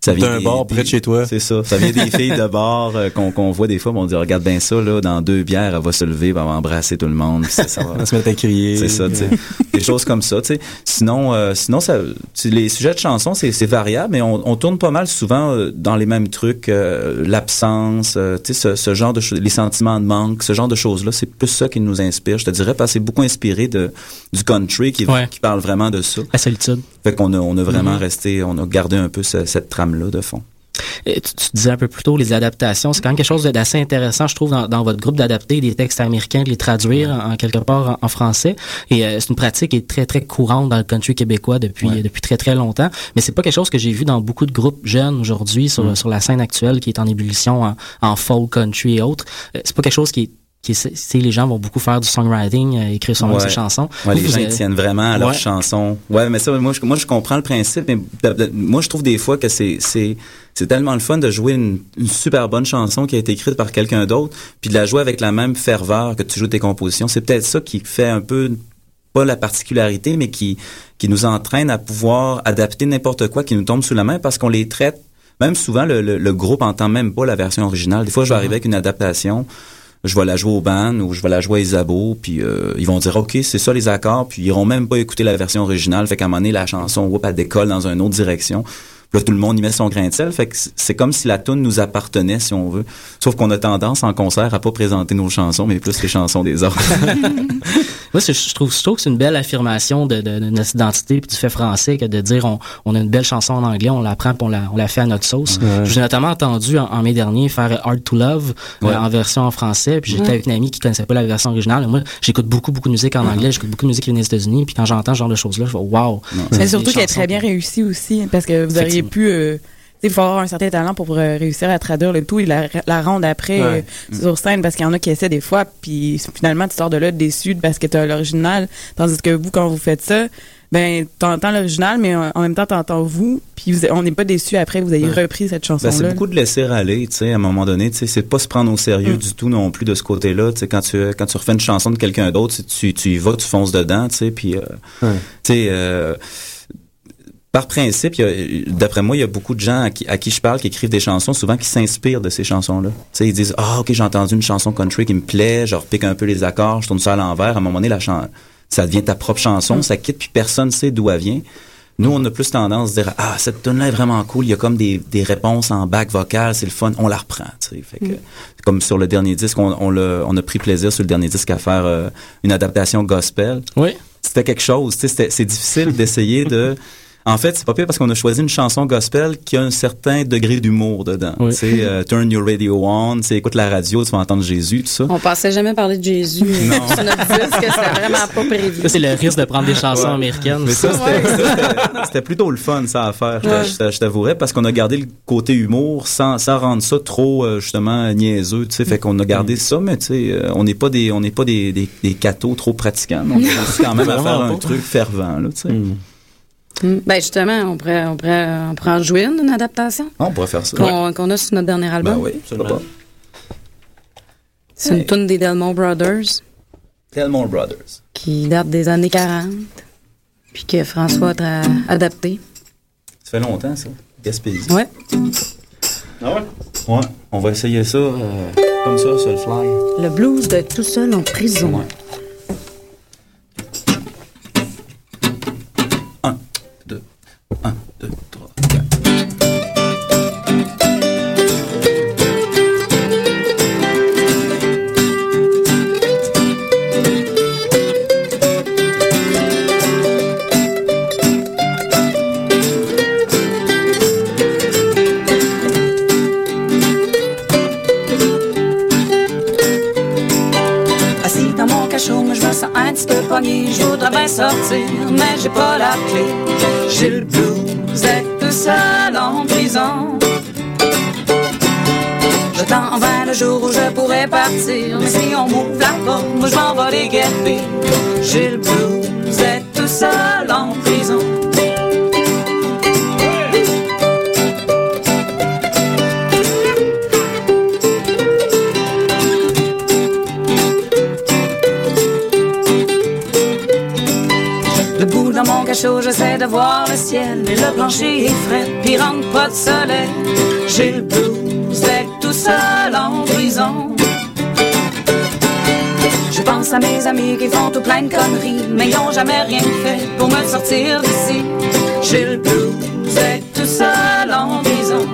Ça vient D'un bar près de chez toi. C'est ça. Ça vient des filles de bar euh, qu'on qu'on voit des fois, on dit, regarde bien ça, là, dans deux bières, elle va se lever, elle va embrasser tout le monde. ça, ça va se mettre à crier. c'est ça, tu sais. Des choses comme ça, tu sais. Sinon, euh, sinon ça, les sujets de chansons, c'est, variable, mais on, on tourne pas mal souvent euh, dans les mêmes trucs, euh, l'absence, euh, tu sais, ce, ce genre de choses, les sentiments de manque, ce genre de choses-là, c'est plus ça qui nous inspire, je te dirais, parce que c'est beaucoup inspiré de, du country qui, Ouais. qui parle vraiment de ça. La solitude. Fait qu'on a, on a vraiment Mhm. resté, on a gardé un peu ce- cette trame-là de fond. Et tu, tu disais un peu plus tôt, les adaptations, c'est quand même quelque chose d'assez intéressant, je trouve, dans, dans votre groupe d'adapter des textes américains, de les traduire en, en quelque part en, en français. Et euh, c'est une pratique qui est très, très courante dans le country québécois depuis, depuis très, très longtemps. Mais c'est pas quelque chose que j'ai vu dans beaucoup de groupes jeunes aujourd'hui sur, Mm. sur la scène actuelle qui est en ébullition en, en folk, country et autres. Euh, c'est pas quelque chose qui est qui est- les gens vont beaucoup faire du songwriting, euh, écrire son Ouais. ses chansons. Ouais, les Vous, gens tiennent vraiment à leur Ouais. chanson. Ouais, mais ça, moi, je, moi, je comprends le principe, mais moi, je trouve des fois que c'est, c'est, c'est tellement le fun de jouer une, une super bonne chanson qui a été écrite par quelqu'un d'autre, puis de la jouer avec la même ferveur que tu joues tes compositions. C'est peut-être ça qui fait un peu pas la particularité, mais qui, qui nous entraîne à pouvoir adapter n'importe quoi qui nous tombe sous la main parce qu'on les traite. Même souvent, le, le, le groupe entend même pas la version originale. Des fois, je vais arriver avec une adaptation je vais la jouer au band ou je vais la jouer à Isabeau, puis euh, ils vont dire OK, c'est ça les accords, puis ils iront même pas écouter la version originale, fait qu'à un moment donné la chanson whoop, elle décolle dans une autre direction. Là tout le monde y met son grain de sel, fait que c'est- comme si la tune nous appartenait si on veut. Sauf qu'on a tendance en concert à pas présenter nos chansons, mais plus les chansons des autres. Moi, je trouve, je trouve que c'est une belle affirmation de, de, de notre identité puis du fait français que de dire on, on a une belle chanson en anglais, on la prend puis on la, on la fait à notre sauce. Ouais. Je vous ai notamment entendu en, en mai dernier faire Hard to Love euh, en version en français, puis j'étais Ouais. avec une amie qui connaissait pas la version originale. Moi, j'écoute beaucoup, beaucoup de musique en anglais, j'écoute beaucoup de musique qui vient des États-Unis, puis quand j'entends ce genre de choses-là, je fais wow. Mais surtout qu'elle est très bien réussie aussi, parce que vous auriez pu... euh, il faut avoir un certain talent pour euh, réussir à traduire le tout et la, la rendre après Ouais. euh, sur scène, parce qu'il y en a qui essaient des fois, puis finalement, tu sors de là déçu parce que tu as l'original, tandis que vous, quand vous faites ça, ben, t'entends l'original, mais en même temps, t'entends vous, puis vous- on n'est pas déçu après que vous ayez Ouais. repris cette Ben, c'est chanson-là. beaucoup de laisser aller, tu sais, à un moment donné, tu sais, c'est pas se prendre au sérieux Mm. du tout non plus de ce côté-là, tu sais, quand tu quand tu refais une chanson de quelqu'un d'autre, tu, tu tu y vas, tu fonces dedans, tu sais, puis euh, Ouais. tu sais euh, par principe, il y a- d'après moi, il y a beaucoup de gens à qui, à qui je parle qui écrivent des chansons, souvent qui s'inspirent de ces chansons-là. Tu sais, ils disent ah ok j'ai entendu une chanson country qui me plaît, je repique un peu les accords, je tourne ça à l'envers. À un moment donné, la ça devient ta propre chanson, Mm. ça quitte puis personne sait d'où elle vient. Nous, on a plus tendance à dire ah cette tune là est vraiment cool, il y a comme des, des réponses en bac vocal, c'est le fun, on la reprend. Tu sais, fait que comme sur le dernier disque, on, on, l'a- on a pris plaisir sur le dernier disque à faire euh, une adaptation gospel. Oui. C'était quelque chose. tu sais, c'était- C'est difficile d'essayer de. En fait, c'est pas pire parce qu'on a choisi une chanson gospel qui a un certain degré d'humour dedans. Oui. Tu sais, euh, turn your radio on, tu sais, écoute la radio, tu vas entendre Jésus, tout ça. On pensait jamais parler de Jésus Non. sur notre disque, c'était vraiment pas prévu. Ça, c'est le risque de prendre des chansons Ouais. américaines. Mais ça, c'était- ça, c'était- c'était plutôt le fun, ça, à faire, je t'a- Ouais. je t'a- je t'avouerais, parce qu'on a gardé le côté humour sans, sans rendre ça trop, euh, justement, niaiseux, tu sais. Fait qu'on a gardé ça, mais tu sais, euh, on n'est pas des, on n'est pas des, des, des cathos trop pratiquants. On réussit quand même à faire un pas. truc fervent, là, tu sais. Mm. Ben justement, on pourrait, on pourrait, on pourrait en jouer une, une adaptation Ah, On pourrait faire ça. qu'on qu'on a sur notre dernier album. Ben oui, absolument. C'est une tune des Delmont Brothers. Telmore Brothers. qui date des années 40, puis que François a adapté. Ça fait longtemps, ça. Gaspésie. Ouais. Ah ouais? Ouais. On va essayer ça euh, comme ça, sur le fly. Le blues de tout seul en prison. Deux. J'ai le blues d'être tout seul en prison. Debout dans mon cachot, j'essaie de voir le ciel. Mais le plancher est frais, puis rentre pas de soleil. J'ai le blues d'être tout seul en prison. Je pense à mes amis qui font tout plein de conneries, mais ils ont jamais rien fait pour me sortir d'ici. J'ai le blues d'être tout seul en prison.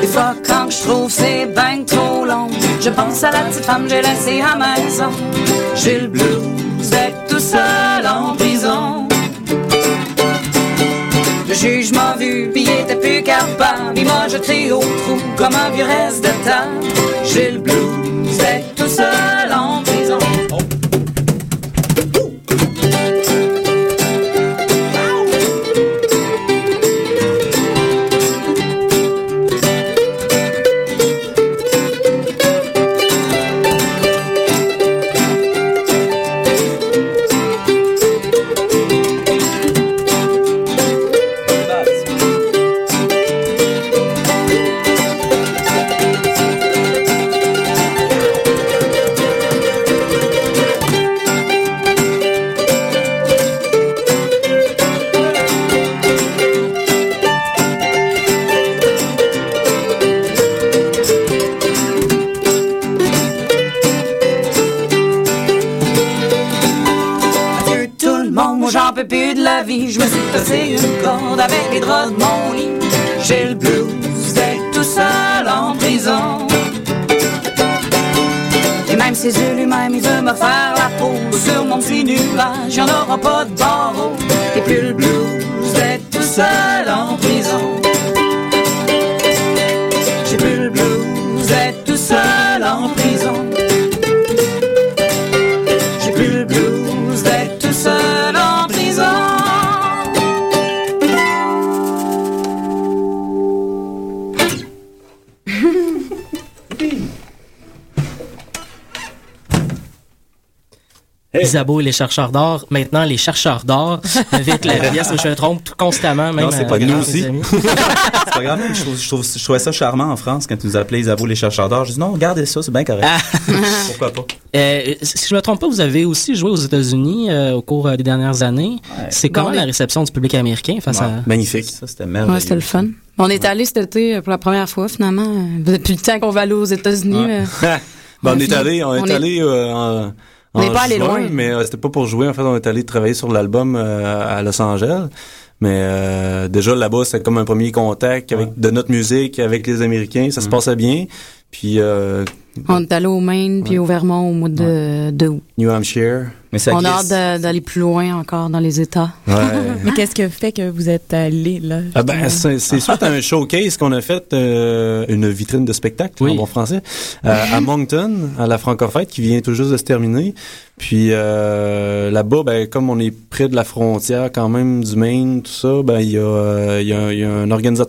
Des fois quand je trouve c'est ben trop long Je pense à la petite femme que j'ai laissée à maison J'ai le blues juge m'a vu pis il était plus capable. Il m'a jeté au trou comme un vieux reste de table J'ai le blues d'être tout seul peux plus de la vie. Je me suis passé une corde avec les draps de mon lit. J'ai le blues d'être tout seul en prison. Et même ses yeux lui-même, il veut me faire la peau. Sur mon petit nuage, y'en aura pas de barreau. Et puis le blues d'être tout seul en prison. J'ai plus le blues d'être tout seul Isabeau et les chercheurs d'or, maintenant les chercheurs d'or, avec la pièce où je me trompe tout constamment, même Non, c'est pas euh, grave. avec mes amis. c'est pas grave. Je, trouve, je, trouve- je trouvais ça charmant en France quand ils nous appelaient Isabeau les chercheurs d'or. Je dis non, regardez ça, c'est bien correct. Pourquoi pas? Euh, si je me trompe pas, vous avez aussi joué aux États-Unis euh, au cours euh, des dernières années. C'est comment Ouais. la réception du public américain face à... Magnifique. Ça, c'était Ouais, c'était le fun. On est allé cet été euh, pour la première fois, finalement. euh, Depuis le temps qu'on va aller aux États-Unis. Ouais. euh, Ben, on, On est allé, on, on est est- allé euh, en, On n'est pas allé loin. mais euh, c'était pas pour jouer. En fait, on est allé travailler sur l'album euh, à Los Angeles. Mais euh, déjà là-bas, c'était comme un premier contact avec de notre musique avec les Américains. Ça se passait bien. Puis euh, on est allé au Maine puis au Vermont au mois de, de août. New Hampshire. Mais On a hâte de- d'aller plus loin encore dans les États. Ouais. Mais qu'est-ce que fait que vous êtes allé là? Ah ben, c'est suite à un showcase qu'on a fait, euh, une vitrine de spectacle en bon français, euh, à Moncton, à la Francofête, qui vient tout juste de se terminer. Puis euh, là-bas, ben, comme on est près de la frontière quand même du Maine, tout ça, ben il y euh, y a un- il y a un organisateur